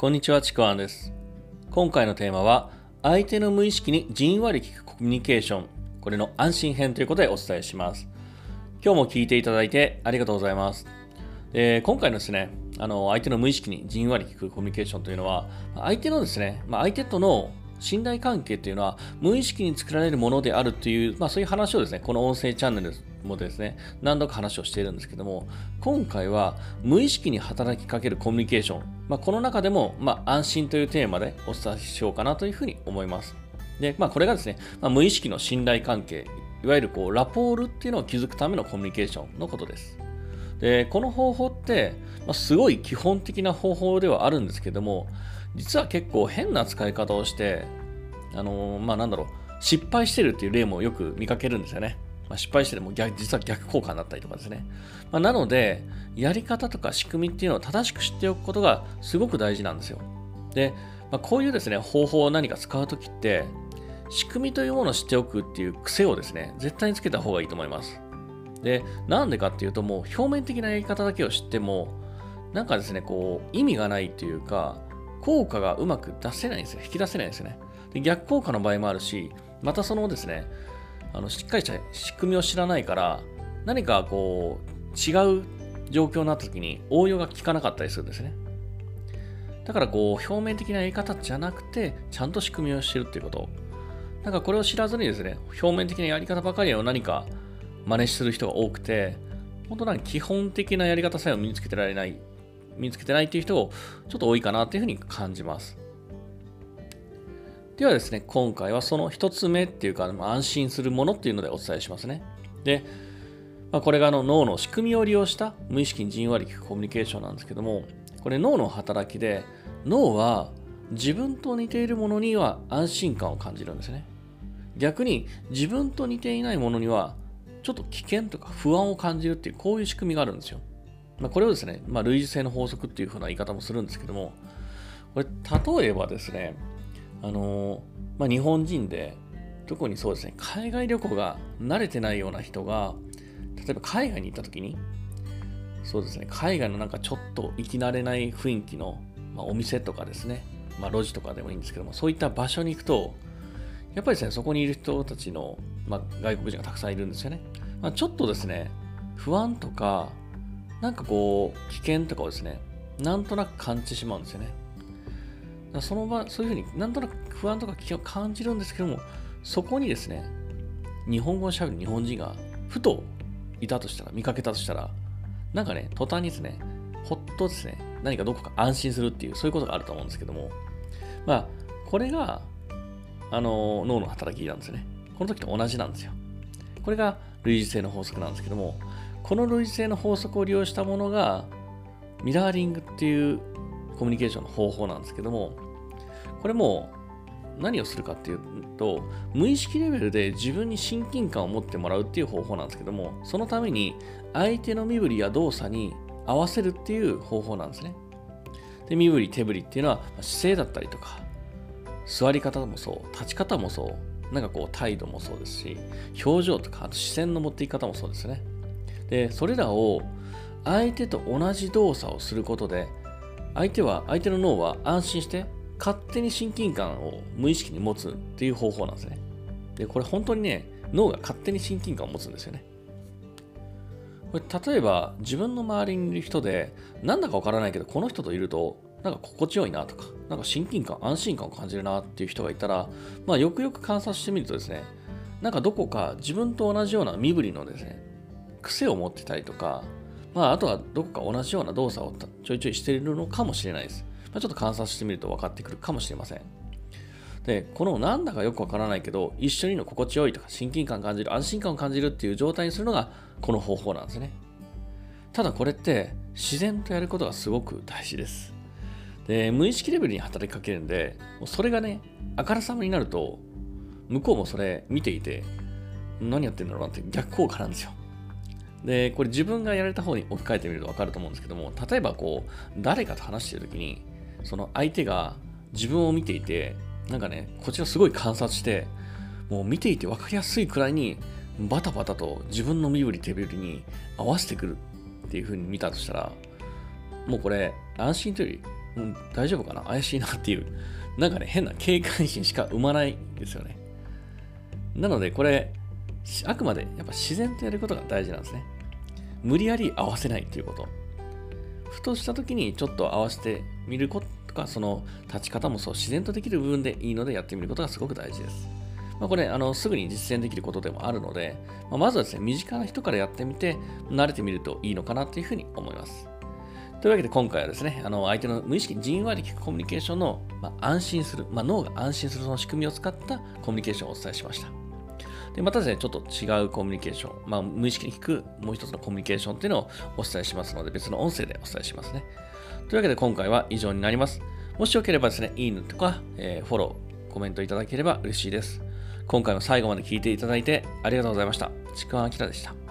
こんにちは、ちくわんです。今回のテーマは、相手の無意識にじんわり聞くコミュニケーション、これの安心編ということでお伝えします。今日も聞いていただいてありがとうございます。で今回のですね、あの相手の無意識にじんわり聞くコミュニケーションというのは、相手のですね、まあ、相手との信頼関係というのは無意識に作られるものであるという、まあ、そういう話をですね、この音声チャンネルもですね、何度か話をしているんですけども、今回は無意識に働きかけるコミュニケーション、まあ、この中でも、まあ、安心というテーマでお伝えしようかなというふうに思います。で、まあ、これがですね、まあ、無意識の信頼関係、いわゆるこうラポールっていうのを築くためのコミュニケーションのことです。で、この方法って、まあ、すごい基本的な方法ではあるんですけども、実は結構変な使い方をして、あのー、まあなんだろう、失敗してるっていう例もよく見かけるんですよね。まあ、失敗してるも逆実は逆効果になったりとかですね。まあ、なので、やり方とか仕組みっていうのを正しく知っておくことがすごく大事なんですよ。で、まあ、こういうですね、方法を何か使うときって、仕組みというものを知っておくっていう癖をですね、絶対につけた方がいいと思います。で、なんでかっていうと、もう表面的なやり方だけを知っても、なんかですね、こう、意味がないというか、効果がうまく出せないんですよ。引き出せないんですよね。で逆効果の場合もあるし、またそのですね、あのしっかりした仕組みを知らないから、何かこう、違う状況になった時に応用が効かなかったりするんですね。だからこう、表面的なやり方じゃなくて、ちゃんと仕組みを知るっていうこと。なんかこれを知らずにですね、表面的なやり方ばかりを何か真似する人が多くて、本当なんか基本的なやり方さえを身につけてられない、身につけてないっていう人がちょっと多いかなっていうふうに感じます。ではですね、今回はその一つ目っていうか、安心するものっていうのでお伝えしますね。で、まあ、これがあの脳の仕組みを利用した無意識にじんわり聞くコミュニケーションなんですけども、これ脳の働きで、脳は自分と似ているものには安心感を感じるんですね。逆に自分と似ていないものにはちょっと危険とか不安を感じるっていうこういう仕組みがあるんですよ。まあ、これをですね、まあ、類似性の法則っていう風な言い方もするんですけども、これ例えばですね、あのまあ、日本人で特にそうですね海外旅行が慣れてないような人が例えば海外に行った時にそうですね海外のなんかちょっと行き慣れない雰囲気の、まあ、お店とかですね、まあ、路地とかでもいいんですけどもそういった場所に行くとやっぱりですねそこにいる人たちの、まあ、外国人がたくさんいるんですよね、ま、ちょっとですね不安とかなんかこう危険とかをですねなんとなく感じてしまうんですよね。その場、そういうふうになんとなく不安とか危険を感じるんですけども、そこにですね、日本語を喋る日本人がふといたとしたら、見かけたとしたら、なんかね、途端にですね、ほっとですね、何かどこか安心するっていう、そういうことがあると思うんですけども、まあ、これが、あの、脳の働きなんですね。この時と同じなんですよ。これが類似性の法則なんですけども、この類似性の法則を利用したものが、ミラーリングっていうコミュニケーションの方法なんですけども、これも何をするかっていうと、無意識レベルで自分に親近感を持ってもらうっていう方法なんですけども、そのために相手の身振りや動作に合わせるっていう方法なんですね。で、身振り、手振りっていうのは姿勢だったりとか、座り方もそう、立ち方もそう、なんかこう態度もそうですし、表情とか、あと視線の持っていき方もそうですね。で、それらを相手と同じ動作をすることで、相手は、相手の脳は安心して勝手に親近感を無意識に持つっていう方法なんですね。で、これ本当にね、脳が勝手に親近感を持つんですよね。これ例えば自分の周りにいる人でなんだかわからないけどこの人といるとなんか心地よいなとかなんか親近感安心感を感じるなっていう人がいたらまあよくよく観察してみるとですねなんかどこか自分と同じような身振りのですね癖を持ってたりとかまあ、あとはどこか同じような動作をちょいちょいしているのかもしれないです。まあ、ちょっと観察してみると分かってくるかもしれません。で、このなんだかよくわからないけど、一緒にの心地よいとか親近感感じる、安心感を感じるっていう状態にするのがこの方法なんですね。ただこれって自然とやることがすごく大事です。で、無意識レベルに働きかけるんで、それがね、あからさまになると、向こうもそれ見ていて、何やってんだろうなって逆効果なんですよ。で、これ自分がやられた方に置き換えてみると分かると思うんですけども、例えばこう、誰かと話してる時に、その相手が自分を見ていて、なんかね、こちらすごい観察して、もう見ていて分かりやすいくらいに、バタバタと自分の身振り手振りに合わせてくるっていう風に見たとしたら、もうこれ、安心というより、うん、大丈夫かな怪しいなっていう、なんかね、変な警戒心しか生まないんですよね。なので、これ、あくまでやっぱ自然とやることが大事なんですね。無理やり合わせないっていうこと。ふとした時にちょっと合わせてみることか、その立ち方もそう、自然とできる部分でいいのでやってみることがすごく大事です。まあ、これあの、すぐに実践できることでもあるので、まあ、まずはですね、身近な人からやってみて、慣れてみるといいのかなというふうに思います。というわけで今回はですね、あの相手の無意識にじんわり聞くコミュニケーションの、まあ、安心する、まあ、脳が安心するその仕組みを使ったコミュニケーションをお伝えしました。でまたですね、ちょっと違うコミュニケーション、まあ、無意識に聞くもう一つのコミュニケーションっていうのをお伝えしますので、別の音声でお伝えしますね。というわけで今回は以上になります。もしよければですね、いいねとか、えー、フォロー、コメントいただければ嬉しいです。今回も最後まで聞いていただいてありがとうございました。ちくわあきらでした。